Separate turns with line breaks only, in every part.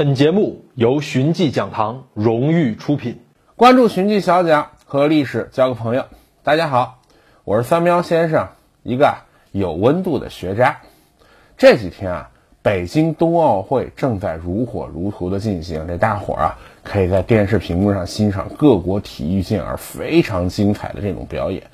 本节目由寻迹讲堂荣誉出品。
关注寻迹小讲，和历史交个朋友。大家好，我是三喵先生，一个有温度的学渣。这几天啊，北京冬奥会正在如火如荼的进行，这大伙儿啊，可以在电视屏幕上欣赏各国体育健儿非常精彩的这种表演。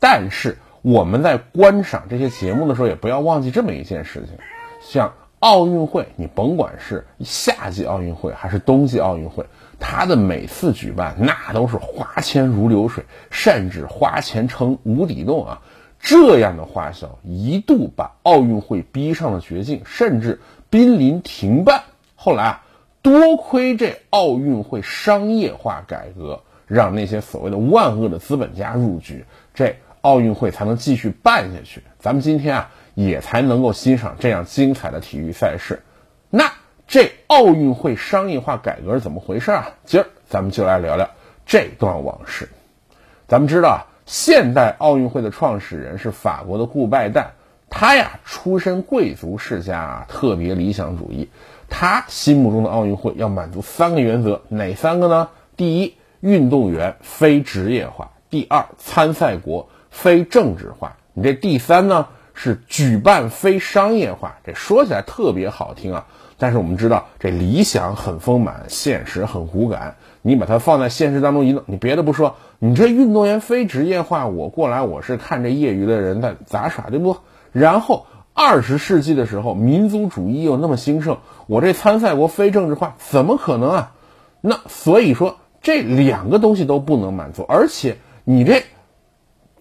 但是我们在观赏这些节目的时候，也不要忘记这么一件事情，像。奥运会，你甭管是夏季奥运会还是冬季奥运会，它的每次举办那都是花钱如流水，甚至花钱成无底洞啊！这样的花销一度把奥运会逼上了绝境，甚至濒临停办。后来啊，多亏这奥运会商业化改革，让那些所谓的万恶的资本家入局，这奥运会才能继续办下去。咱们今天啊。也才能够欣赏这样精彩的体育赛事。那这奥运会商业化改革是怎么回事啊？今儿咱们就来聊聊这段往事。咱们知道啊，现代奥运会的创始人是法国的顾拜旦，他呀出身贵族世家啊，特别理想主义。他心目中的奥运会要满足三个原则，哪三个呢？第一，运动员非职业化；第二，参赛国非政治化。你这第三呢？是举办非商业化，这说起来特别好听啊，但是我们知道这理想很丰满，现实很骨感。你把它放在现实当中一弄，你别的不说，你这运动员非职业化，我过来我是看这业余的人在杂耍，对不？然后二十世纪的时候，民族主义又那么兴盛，我这参赛国非政治化，怎么可能啊？那所以说这两个东西都不能满足，而且你这。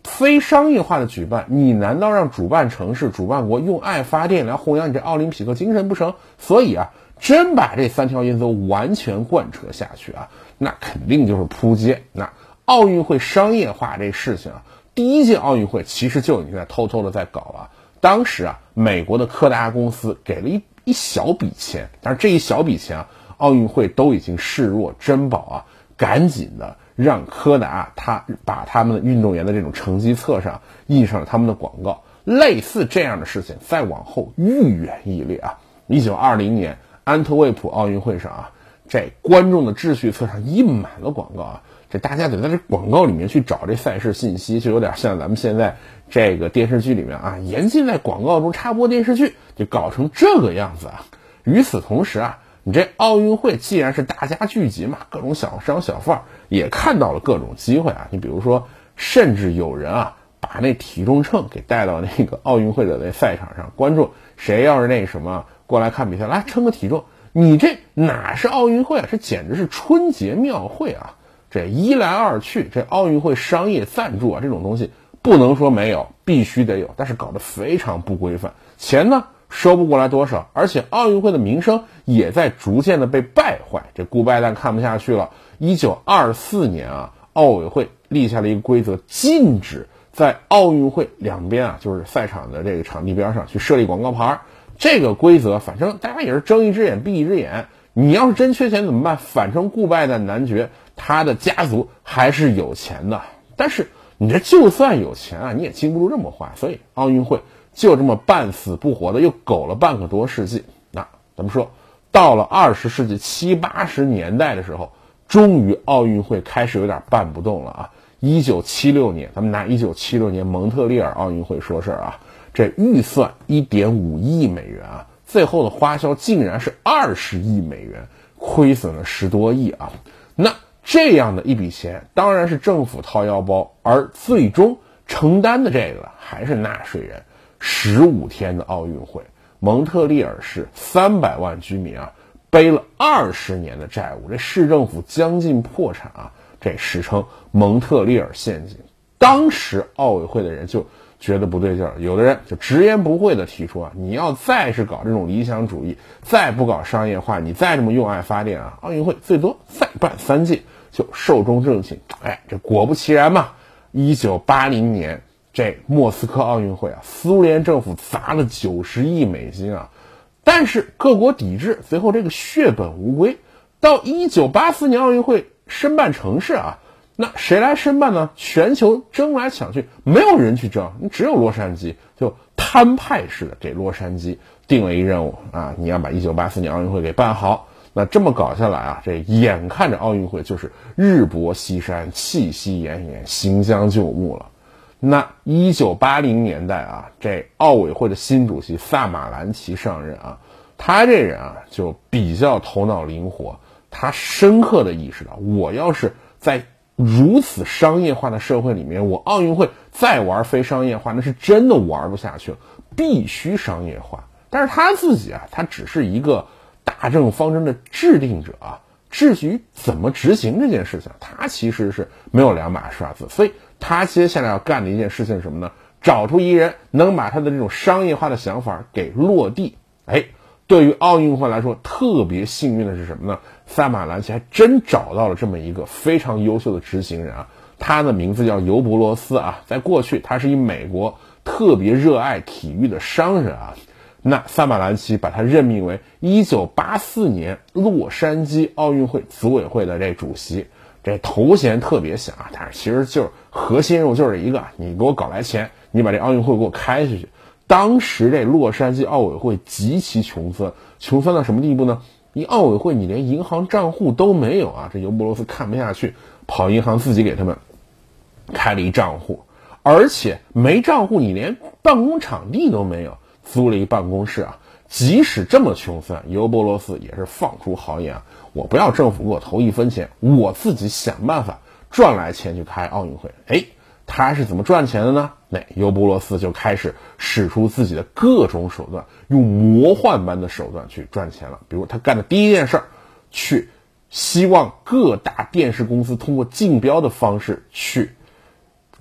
非商业化的举办，你难道让主办城市、主办国用爱发电来弘扬你这奥林匹克精神不成？所以啊，真把这三条原则完全贯彻下去啊，那肯定就是扑街。那奥运会商业化这事情啊，第一届奥运会其实就已经在偷偷的在搞了。当时啊，美国的柯达公司给了一一小笔钱，但是这一小笔钱啊，奥运会都已经视若珍宝啊，赶紧的。让柯达他把他们的运动员的这种成绩册上印上了他们的广告，类似这样的事情再往后愈演愈烈啊！一九二零年安特卫普奥运会上啊，这观众的秩序册上印满了广告啊，这大家得在这广告里面去找这赛事信息，就有点像咱们现在这个电视剧里面啊，严禁在广告中插播电视剧，就搞成这个样子啊！与此同时啊。你这奥运会既然是大家聚集嘛，各种小商小贩也看到了各种机会啊。你比如说，甚至有人啊把那体重秤给带到那个奥运会的那赛场上，观众谁要是那什么过来看比赛，来称个体重。你这哪是奥运会啊？这简直是春节庙会啊！这一来二去，这奥运会商业赞助啊这种东西不能说没有，必须得有，但是搞得非常不规范，钱呢？收不过来多少，而且奥运会的名声也在逐渐的被败坏。这顾拜旦看不下去了。一九二四年啊，奥委会立下了一个规则，禁止在奥运会两边啊，就是赛场的这个场地边上去设立广告牌。这个规则，反正大家也是睁一只眼闭一只眼。你要是真缺钱怎么办？反正顾拜旦男爵他的家族还是有钱的。但是你这就算有钱啊，你也经不住这么坏。所以奥运会。就这么半死不活的又苟了半个多世纪，那咱们说，到了二十世纪七八十年代的时候，终于奥运会开始有点办不动了啊！一九七六年，咱们拿一九七六年蒙特利尔奥运会说事儿啊，这预算一点五亿美元啊，最后的花销竟然是二十亿美元，亏损了十多亿啊！那这样的一笔钱，当然是政府掏腰包，而最终承担的这个还是纳税人。十五天的奥运会，蒙特利尔市三百万居民啊，背了二十年的债务，这市政府将近破产啊，这史称蒙特利尔陷阱。当时奥委会的人就觉得不对劲儿，有的人就直言不讳的提出啊，你要再是搞这种理想主义，再不搞商业化，你再这么用爱发电啊，奥运会最多再办三届就寿终正寝。哎，这果不其然嘛，一九八零年。这莫斯科奥运会啊，苏联政府砸了九十亿美金啊，但是各国抵制，最后这个血本无归。到一九八四年奥运会申办城市啊，那谁来申办呢？全球争来抢去，没有人去争，你只有洛杉矶就摊派式的给洛杉矶定了一任务啊，你要把一九八四年奥运会给办好。那这么搞下来啊，这眼看着奥运会就是日薄西山，气息奄奄，行将就木了。那一九八零年代啊，这奥委会的新主席萨马兰奇上任啊，他这人啊就比较头脑灵活，他深刻的意识到，我要是在如此商业化的社会里面，我奥运会再玩非商业化，那是真的玩不下去了，必须商业化。但是他自己啊，他只是一个大政方针的制定者啊，至于怎么执行这件事情，他其实是没有两把刷子。所以他接下来要干的一件事情是什么呢？找出一人能把他的这种商业化的想法给落地。哎，对于奥运会来说，特别幸运的是什么呢？萨马兰奇还真找到了这么一个非常优秀的执行人啊，他的名字叫尤伯罗斯啊，在过去他是一美国特别热爱体育的商人啊。那萨马兰奇把他任命为1984年洛杉矶奥运会组委会的这主席，这头衔特别响啊，但是其实就是核心任务就是一个，你给我搞来钱，你把这奥运会给我开下去。当时这洛杉矶奥委会极其穷酸，穷酸到什么地步呢？一奥委会你连银行账户都没有啊！这尤伯罗斯看不下去，跑银行自己给他们开了一账户，而且没账户，你连办公场地都没有。租了一办公室啊，即使这么穷酸，尤伯罗斯也是放出豪言啊，我不要政府给我投一分钱，我自己想办法赚来钱去开奥运会。哎，他是怎么赚钱的呢？那尤伯罗斯就开始使出自己的各种手段，用魔幻般的手段去赚钱了。比如他干的第一件事儿，去希望各大电视公司通过竞标的方式去。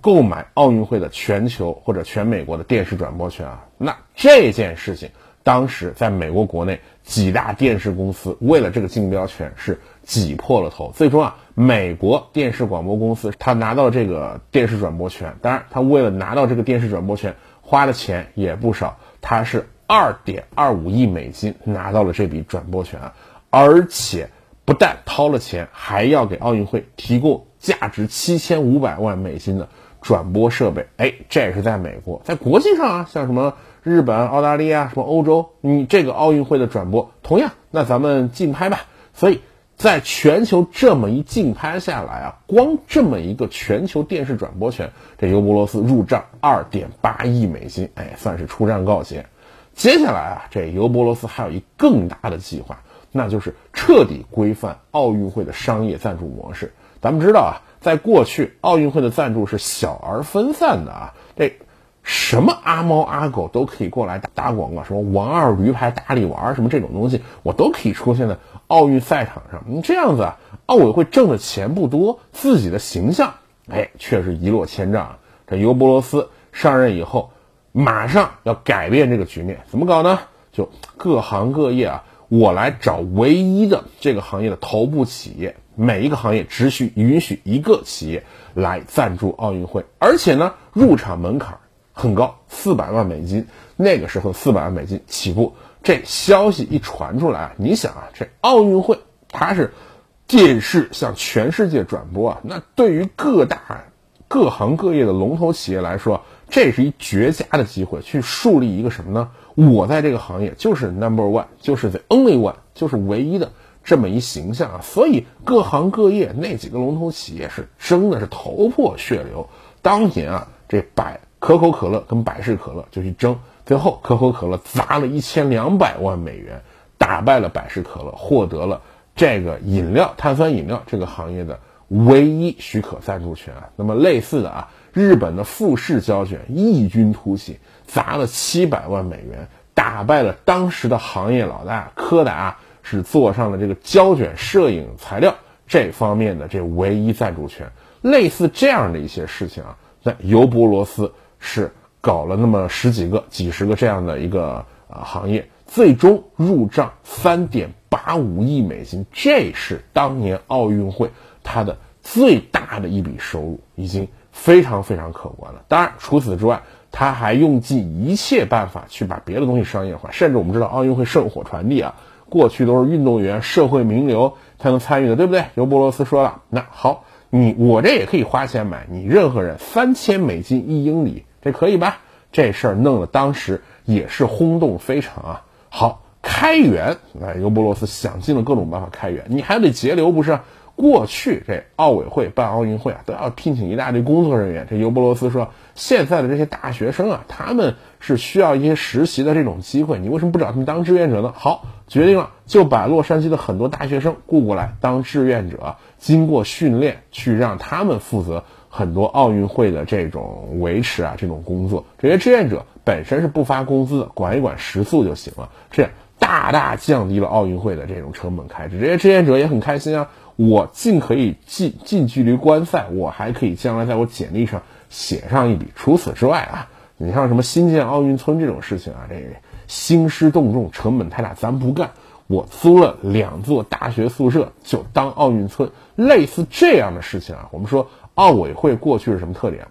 购买奥运会的全球或者全美国的电视转播权啊，那这件事情当时在美国国内几大电视公司为了这个竞标权是挤破了头，最终啊，美国电视广播公司他拿到这个电视转播权，当然他为了拿到这个电视转播权花的钱也不少，他是二点二五亿美金拿到了这笔转播权啊，而且不但掏了钱，还要给奥运会提供价值七千五百万美金的。转播设备，哎，这也是在美国，在国际上啊，像什么日本、澳大利亚、什么欧洲，你这个奥运会的转播，同样，那咱们竞拍吧。所以，在全球这么一竞拍下来啊，光这么一个全球电视转播权，这尤伯罗斯入账二点八亿美金，哎，算是出战告捷。接下来啊，这尤伯罗斯还有一更大的计划，那就是彻底规范奥运会的商业赞助模式。咱们知道啊。在过去，奥运会的赞助是小而分散的啊，这什么阿猫阿狗都可以过来打打广告，什么王二驴牌大力丸什么这种东西，我都可以出现在奥运赛场上。你这样子啊，奥委会挣的钱不多，自己的形象哎却是一落千丈。这尤伯罗斯上任以后，马上要改变这个局面，怎么搞呢？就各行各业啊，我来找唯一的这个行业的头部企业。每一个行业只需允许一个企业来赞助奥运会，而且呢，入场门槛很高，四百万美金。那个时候四百万美金起步，这消息一传出来啊，你想啊，这奥运会它是电视向全世界转播啊，那对于各大各行各业的龙头企业来说，这是一绝佳的机会，去树立一个什么呢？我在这个行业就是 number one，就是 the only one，就是唯一的。这么一形象啊，所以各行各业那几个龙头企业是争的是头破血流。当年啊，这百可口可乐跟百事可乐就去争，最后可口可乐砸了一千两百万美元打败了百事可乐，获得了这个饮料碳酸饮料这个行业的唯一许可赞助权啊。那么类似的啊，日本的富士胶卷异军突起，砸了七百万美元打败了当时的行业老大柯达。是做上了这个胶卷摄影材料这方面的这唯一赞助权，类似这样的一些事情啊，那尤伯罗斯是搞了那么十几个、几十个这样的一个啊行业，最终入账三点八五亿美金，这是当年奥运会它的最大的一笔收入，已经非常非常可观了。当然，除此之外，他还用尽一切办法去把别的东西商业化，甚至我们知道奥运会圣火传递啊。过去都是运动员、社会名流才能参与的，对不对？尤伯罗斯说了，那好，你我这也可以花钱买，你任何人三千美金一英里，这可以吧？这事儿弄得当时也是轰动非常啊。好，开源，那尤伯罗斯想尽了各种办法开源，你还得节流不是？过去这奥委会办奥运会啊，都要聘请一大堆工作人员。这尤伯罗斯说，现在的这些大学生啊，他们是需要一些实习的这种机会，你为什么不找他们当志愿者呢？好，决定了，就把洛杉矶的很多大学生雇过来当志愿者，经过训练，去让他们负责很多奥运会的这种维持啊这种工作。这些志愿者本身是不发工资的，管一管食宿就行了，这样大大降低了奥运会的这种成本开支。这些志愿者也很开心啊。我尽可以近近距离观赛，我还可以将来在我简历上写上一笔。除此之外啊，你像什么新建奥运村这种事情啊，这兴师动众，成本太大，咱不干。我租了两座大学宿舍就当奥运村，类似这样的事情啊。我们说奥委会过去是什么特点？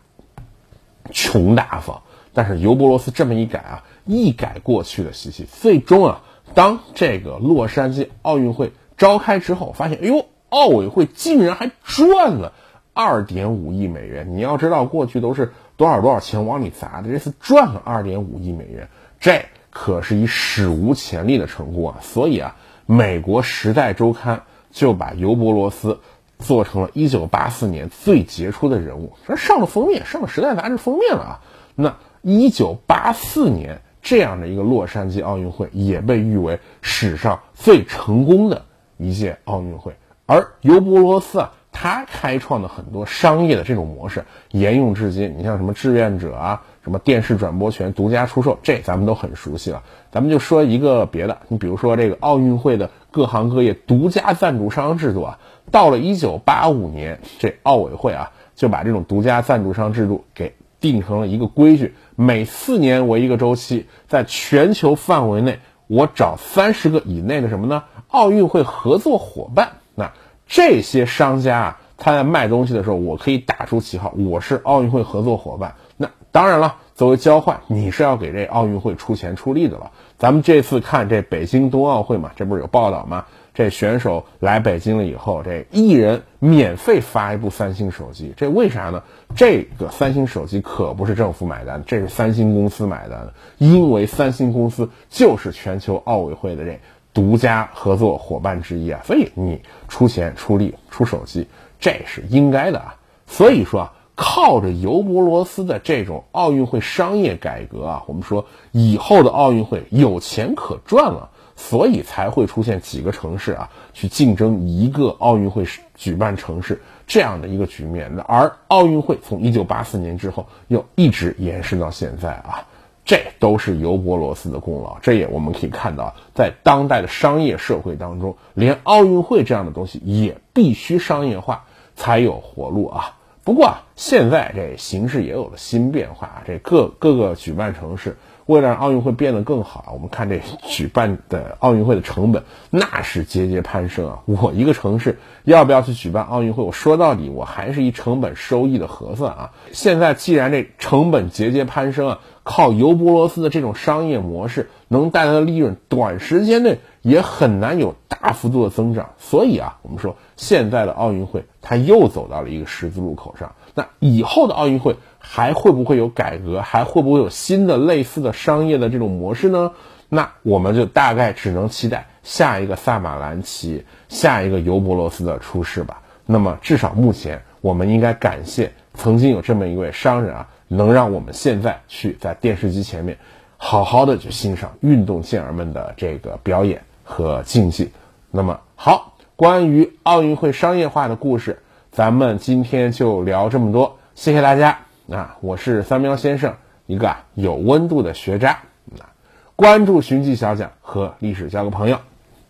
穷大方。但是尤伯罗斯这么一改啊，一改过去的习气，最终啊，当这个洛杉矶奥运会召开之后，发现，哎呦。奥委会竟然还赚了二点五亿美元！你要知道，过去都是多少多少钱往里砸的，这次赚了二点五亿美元，这可是一史无前例的成功啊！所以啊，美国《时代周刊》就把尤伯罗斯做成了一九八四年最杰出的人物，上了封面，上了《时代》杂志封面了啊！那一九八四年这样的一个洛杉矶奥运会，也被誉为史上最成功的一届奥运会。而尤伯罗斯啊，他开创的很多商业的这种模式沿用至今。你像什么志愿者啊，什么电视转播权独家出售，这咱们都很熟悉了。咱们就说一个别的，你比如说这个奥运会的各行各业独家赞助商制度啊，到了一九八五年，这奥委会啊就把这种独家赞助商制度给定成了一个规矩，每四年为一个周期，在全球范围内，我找三十个以内的什么呢？奥运会合作伙伴。那这些商家啊，他在卖东西的时候，我可以打出旗号，我是奥运会合作伙伴。那当然了，作为交换，你是要给这奥运会出钱出力的了。咱们这次看这北京冬奥会嘛，这不是有报道吗？这选手来北京了以后，这一人免费发一部三星手机，这为啥呢？这个三星手机可不是政府买单，这是三星公司买单的，因为三星公司就是全球奥委会的这。独家合作伙伴之一啊，所以你出钱出力出手机，这是应该的啊。所以说啊，靠着尤伯罗斯的这种奥运会商业改革啊，我们说以后的奥运会有钱可赚了，所以才会出现几个城市啊去竞争一个奥运会举办城市这样的一个局面。而奥运会从一九八四年之后又一直延伸到现在啊。这都是尤伯罗斯的功劳。这也我们可以看到，在当代的商业社会当中，连奥运会这样的东西也必须商业化才有活路啊。不过啊，现在这形势也有了新变化啊，这各各个举办城市。为了让奥运会变得更好，我们看这举办的奥运会的成本那是节节攀升啊！我一个城市要不要去举办奥运会？我说到底，我还是以成本收益的核算啊！现在既然这成本节节攀升啊，靠尤伯罗斯的这种商业模式能带来的利润，短时间内也很难有大幅度的增长。所以啊，我们说现在的奥运会它又走到了一个十字路口上。那以后的奥运会。还会不会有改革？还会不会有新的类似的商业的这种模式呢？那我们就大概只能期待下一个萨马兰奇、下一个尤伯罗斯的出世吧。那么至少目前，我们应该感谢曾经有这么一位商人啊，能让我们现在去在电视机前面好好的去欣赏运动健儿们的这个表演和竞技。那么好，关于奥运会商业化的故事，咱们今天就聊这么多，谢谢大家。啊，我是三喵先生，一个有温度的学渣。啊，关注寻迹小讲和历史交个朋友，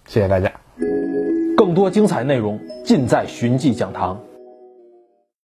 谢谢大家。
更多精彩内容尽在寻迹讲堂。